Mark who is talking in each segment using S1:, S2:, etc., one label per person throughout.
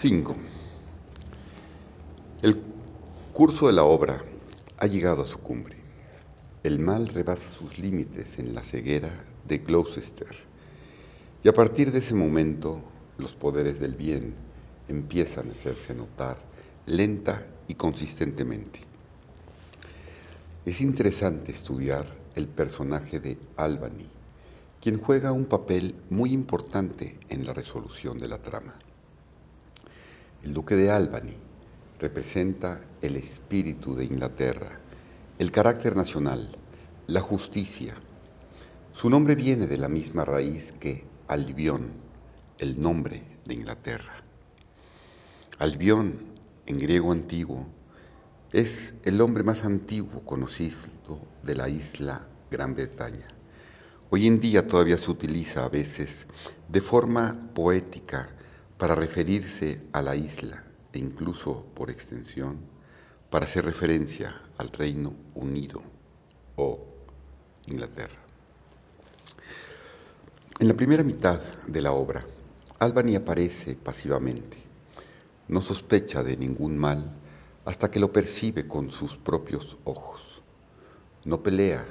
S1: 5. El curso de la obra ha llegado a su cumbre. El mal rebasa sus límites en la ceguera de Gloucester. Y a partir de ese momento, los poderes del bien empiezan a hacerse notar lenta y consistentemente. Es interesante estudiar el personaje de Albany, quien juega un papel muy importante en la resolución de la trama. El duque de Albany representa el espíritu de Inglaterra, el carácter nacional, la justicia. Su nombre viene de la misma raíz que Albión, el nombre de Inglaterra. Albión, en griego antiguo, es el hombre más antiguo conocido de la isla Gran Bretaña. Hoy en día todavía se utiliza a veces de forma poética para referirse a la isla e incluso por extensión para hacer referencia al Reino Unido o Inglaterra. En la primera mitad de la obra, Albany aparece pasivamente. No sospecha de ningún mal hasta que lo percibe con sus propios ojos. No pelea,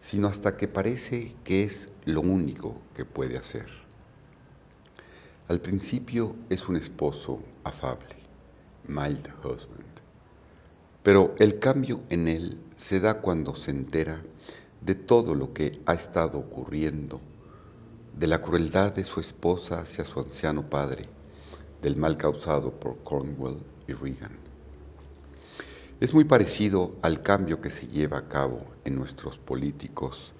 S1: sino hasta que parece que es lo único que puede hacer. Al principio es un esposo afable, mild husband, pero el cambio en él se da cuando se entera de todo lo que ha estado ocurriendo, de la crueldad de su esposa hacia su anciano padre, del mal causado por Cornwall y Regan. Es muy parecido al cambio que se lleva a cabo en nuestros políticos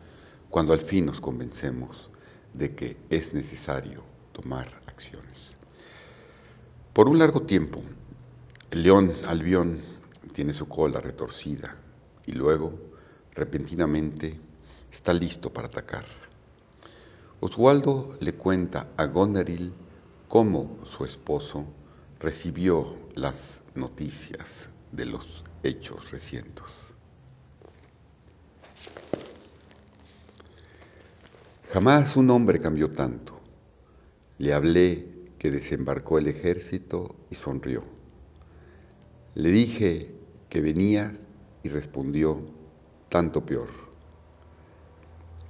S1: cuando al fin nos convencemos de que es necesario tomar acciones. Por un largo tiempo, el león Albión tiene su cola retorcida y luego, repentinamente, está listo para atacar. Oswaldo le cuenta a Goneril cómo su esposo recibió las noticias de los hechos recientes. Jamás un hombre cambió tanto. Le hablé que desembarcó el ejército y sonrió. Le dije que venía y respondió, tanto peor.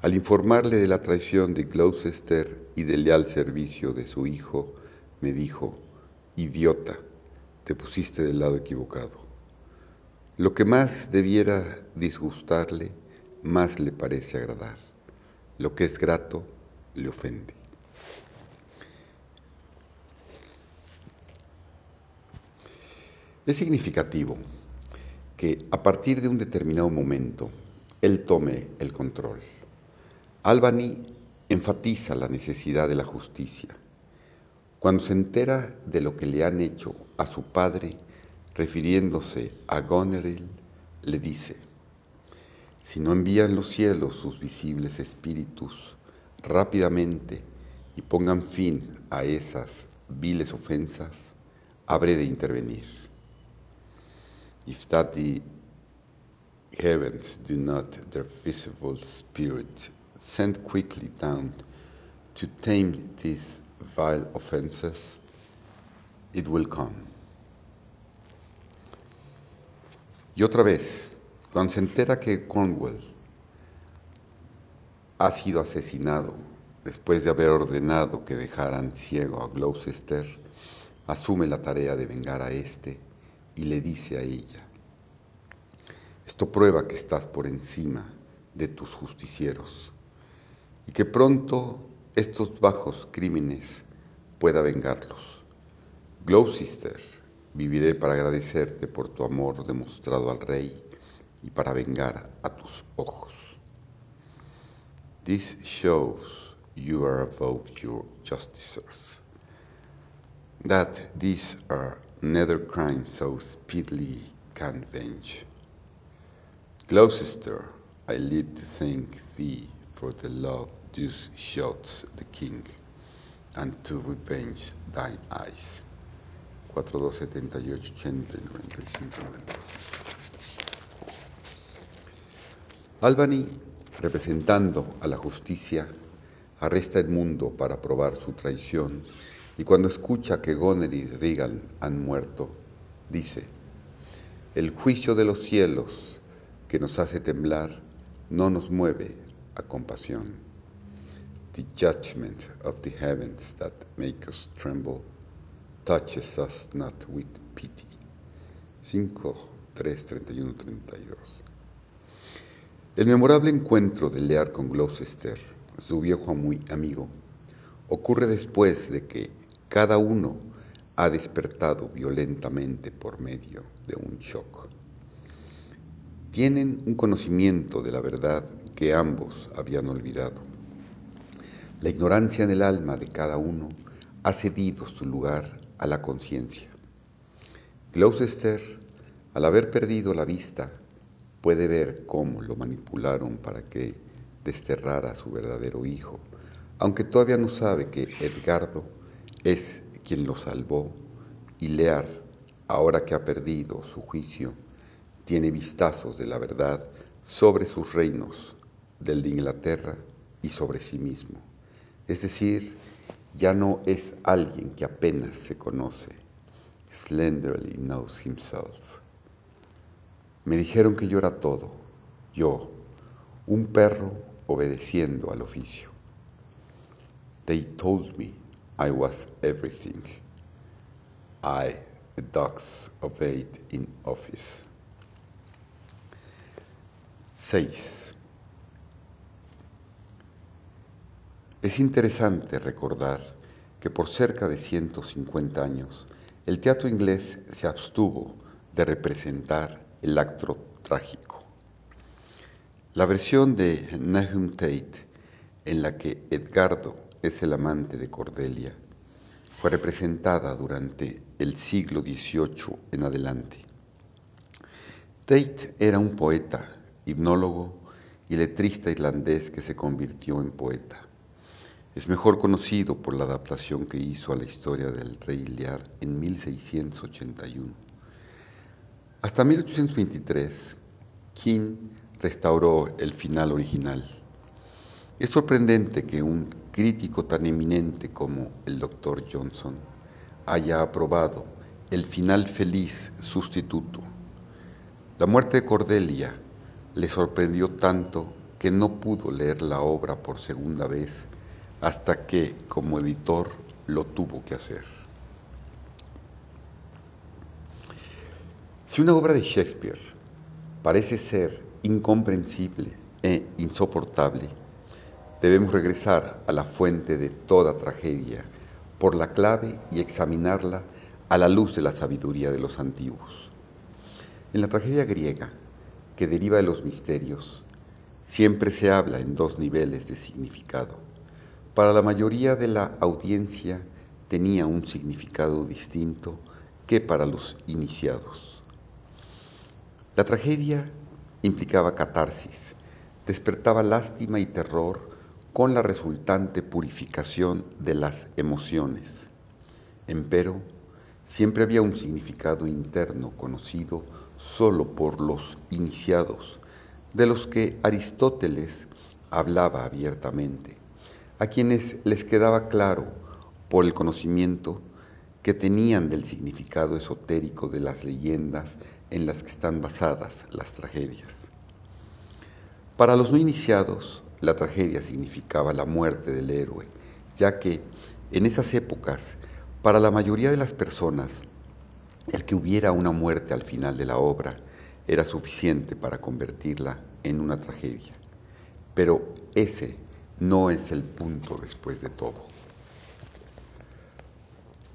S1: Al informarle de la traición de Gloucester y del leal servicio de su hijo, me dijo, idiota, te pusiste del lado equivocado. Lo que más debiera disgustarle, más le parece agradar. Lo que es grato, le ofende. Es significativo que a partir de un determinado momento él tome el control. Albany enfatiza la necesidad de la justicia. Cuando se entera de lo que le han hecho a su padre, refiriéndose a Goneril, le dice, si no envían los cielos sus visibles espíritus rápidamente y pongan fin a esas viles ofensas, habré de intervenir if that the heavens do not their visible spirit send quickly down to tame these vile offenses, it will come. Y otra vez, cuando se entera que Cornwall ha sido asesinado después de haber ordenado que dejaran ciego a Gloucester, asume la tarea de vengar a este y le dice a ella, esto prueba que estás por encima de tus justicieros y que pronto estos bajos crímenes pueda vengarlos. Gloucester, viviré para agradecerte por tu amor demostrado al rey y para vengar a tus ojos. This shows you are above your justicers, that these are Nether crime so speedily can venge. Gloucester, I live to thank thee for the love thou shouts the king, and to revenge thine eyes. 4278 80 Albany, representando a la justicia, arresta el mundo para probar su traición y cuando escucha que Goner y Regan han muerto, dice, el juicio de los cielos que nos hace temblar no nos mueve a compasión. The judgment of the heavens that make us tremble touches us not with pity. 5, 3, 31, 32. El memorable encuentro de Lear con Gloucester, su viejo amigo, ocurre después de que cada uno ha despertado violentamente por medio de un shock. Tienen un conocimiento de la verdad que ambos habían olvidado. La ignorancia en el alma de cada uno ha cedido su lugar a la conciencia. Gloucester, al haber perdido la vista, puede ver cómo lo manipularon para que desterrara a su verdadero hijo, aunque todavía no sabe que Edgardo es quien lo salvó y Lear, ahora que ha perdido su juicio, tiene vistazos de la verdad sobre sus reinos, del de Inglaterra y sobre sí mismo. Es decir, ya no es alguien que apenas se conoce. Slenderly knows himself. Me dijeron que yo era todo, yo, un perro obedeciendo al oficio. They told me I was everything. I, the dogs obeyed in office. 6. Es interesante recordar que por cerca de 150 años el teatro inglés se abstuvo de representar el acto trágico. La versión de Nahum Tate, en la que Edgardo es el amante de Cordelia, fue representada durante el siglo XVIII en adelante. Tate era un poeta, hipnólogo y letrista irlandés que se convirtió en poeta. Es mejor conocido por la adaptación que hizo a la historia del rey Lear en 1681. Hasta 1823, King restauró el final original. Es sorprendente que un crítico tan eminente como el Dr. Johnson haya aprobado el final feliz sustituto. La muerte de Cordelia le sorprendió tanto que no pudo leer la obra por segunda vez hasta que, como editor, lo tuvo que hacer. Si una obra de Shakespeare parece ser incomprensible e insoportable, debemos regresar a la fuente de toda tragedia por la clave y examinarla a la luz de la sabiduría de los antiguos. En la tragedia griega, que deriva de los misterios, siempre se habla en dos niveles de significado para la mayoría de la audiencia tenía un significado distinto que para los iniciados. La tragedia implicaba catarsis, despertaba lástima y terror con la resultante purificación de las emociones. Empero, siempre había un significado interno conocido solo por los iniciados, de los que Aristóteles hablaba abiertamente a quienes les quedaba claro por el conocimiento que tenían del significado esotérico de las leyendas en las que están basadas las tragedias. Para los no iniciados, la tragedia significaba la muerte del héroe, ya que en esas épocas, para la mayoría de las personas, el que hubiera una muerte al final de la obra era suficiente para convertirla en una tragedia. Pero ese no es el punto después de todo.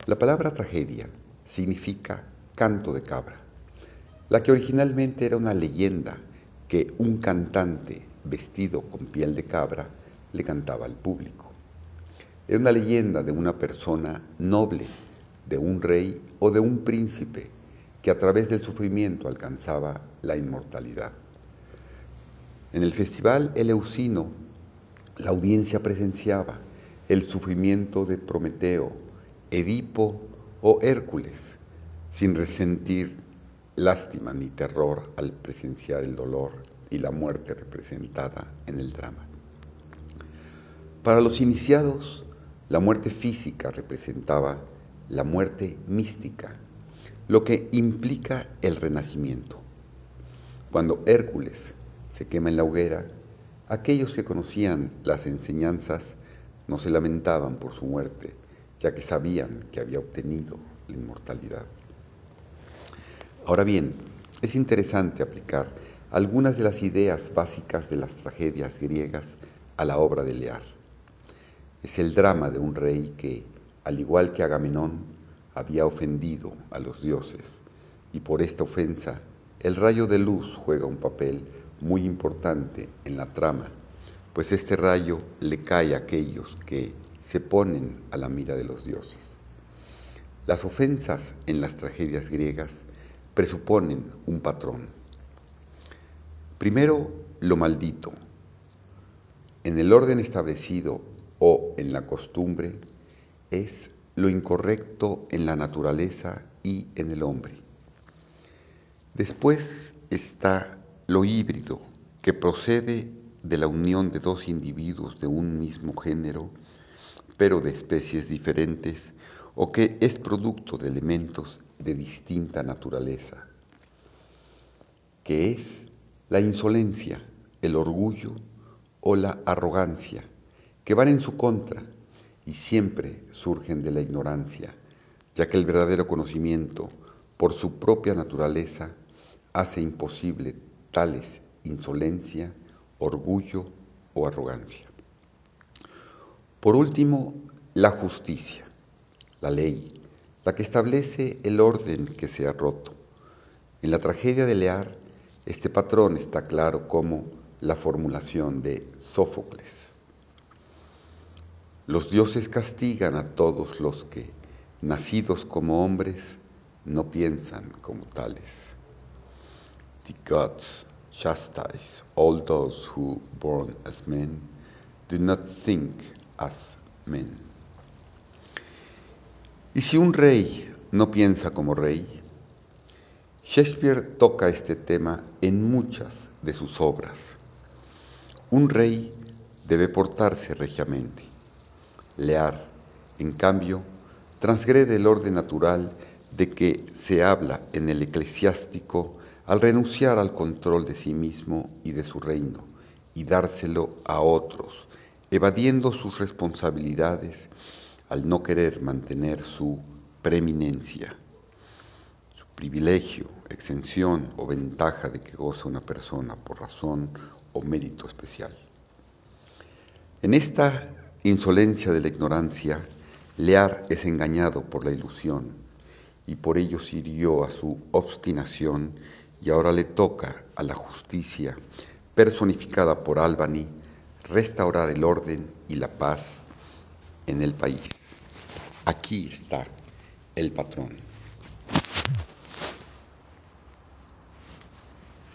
S1: La palabra tragedia significa canto de cabra, la que originalmente era una leyenda que un cantante vestido con piel de cabra le cantaba al público. Era una leyenda de una persona noble, de un rey o de un príncipe que a través del sufrimiento alcanzaba la inmortalidad. En el festival Eleusino la audiencia presenciaba el sufrimiento de Prometeo, Edipo o Hércules, sin resentir lástima ni terror al presenciar el dolor y la muerte representada en el drama. Para los iniciados, la muerte física representaba la muerte mística, lo que implica el renacimiento. Cuando Hércules se quema en la hoguera, aquellos que conocían las enseñanzas no se lamentaban por su muerte, ya que sabían que había obtenido la inmortalidad. Ahora bien, es interesante aplicar algunas de las ideas básicas de las tragedias griegas a la obra de Lear. Es el drama de un rey que, al igual que Agamenón, había ofendido a los dioses, y por esta ofensa el rayo de luz juega un papel muy importante en la trama, pues este rayo le cae a aquellos que se ponen a la mira de los dioses. Las ofensas en las tragedias griegas presuponen un patrón. Primero, lo maldito. En el orden establecido o en la costumbre es lo incorrecto en la naturaleza y en el hombre. Después está lo híbrido, que procede de la unión de dos individuos de un mismo género, pero de especies diferentes, o que es producto de elementos de distinta naturaleza, que es la insolencia, el orgullo o la arrogancia, que van en su contra y siempre surgen de la ignorancia, ya que el verdadero conocimiento, por su propia naturaleza, hace imposible tales insolencia, orgullo o arrogancia. Por último, la justicia, la ley, la que establece el orden que se ha roto. En la tragedia de Lear, este patrón está claro como la formulación de Sófocles. Los dioses castigan a todos los que, nacidos como hombres, no piensan como tales. The gods chastise all those who, born as men, do not think as men. ¿Y si un rey no piensa como rey? Shakespeare toca este tema en muchas de sus obras. Un rey debe portarse regiamente. Lear, en cambio, transgrede el orden natural de que se habla en el eclesiástico al renunciar al control de sí mismo y de su reino y dárselo a otros, evadiendo sus responsabilidades al no querer mantener su preeminencia, privilegio, exención o ventaja de que goza una persona por razón o mérito especial. En esta insolencia de la ignorancia, Lear es engañado por la ilusión y por ello sirvió a su obstinación y ahora le toca a la justicia, personificada por Albany, restaurar el orden y la paz en el país. Aquí está el patrón.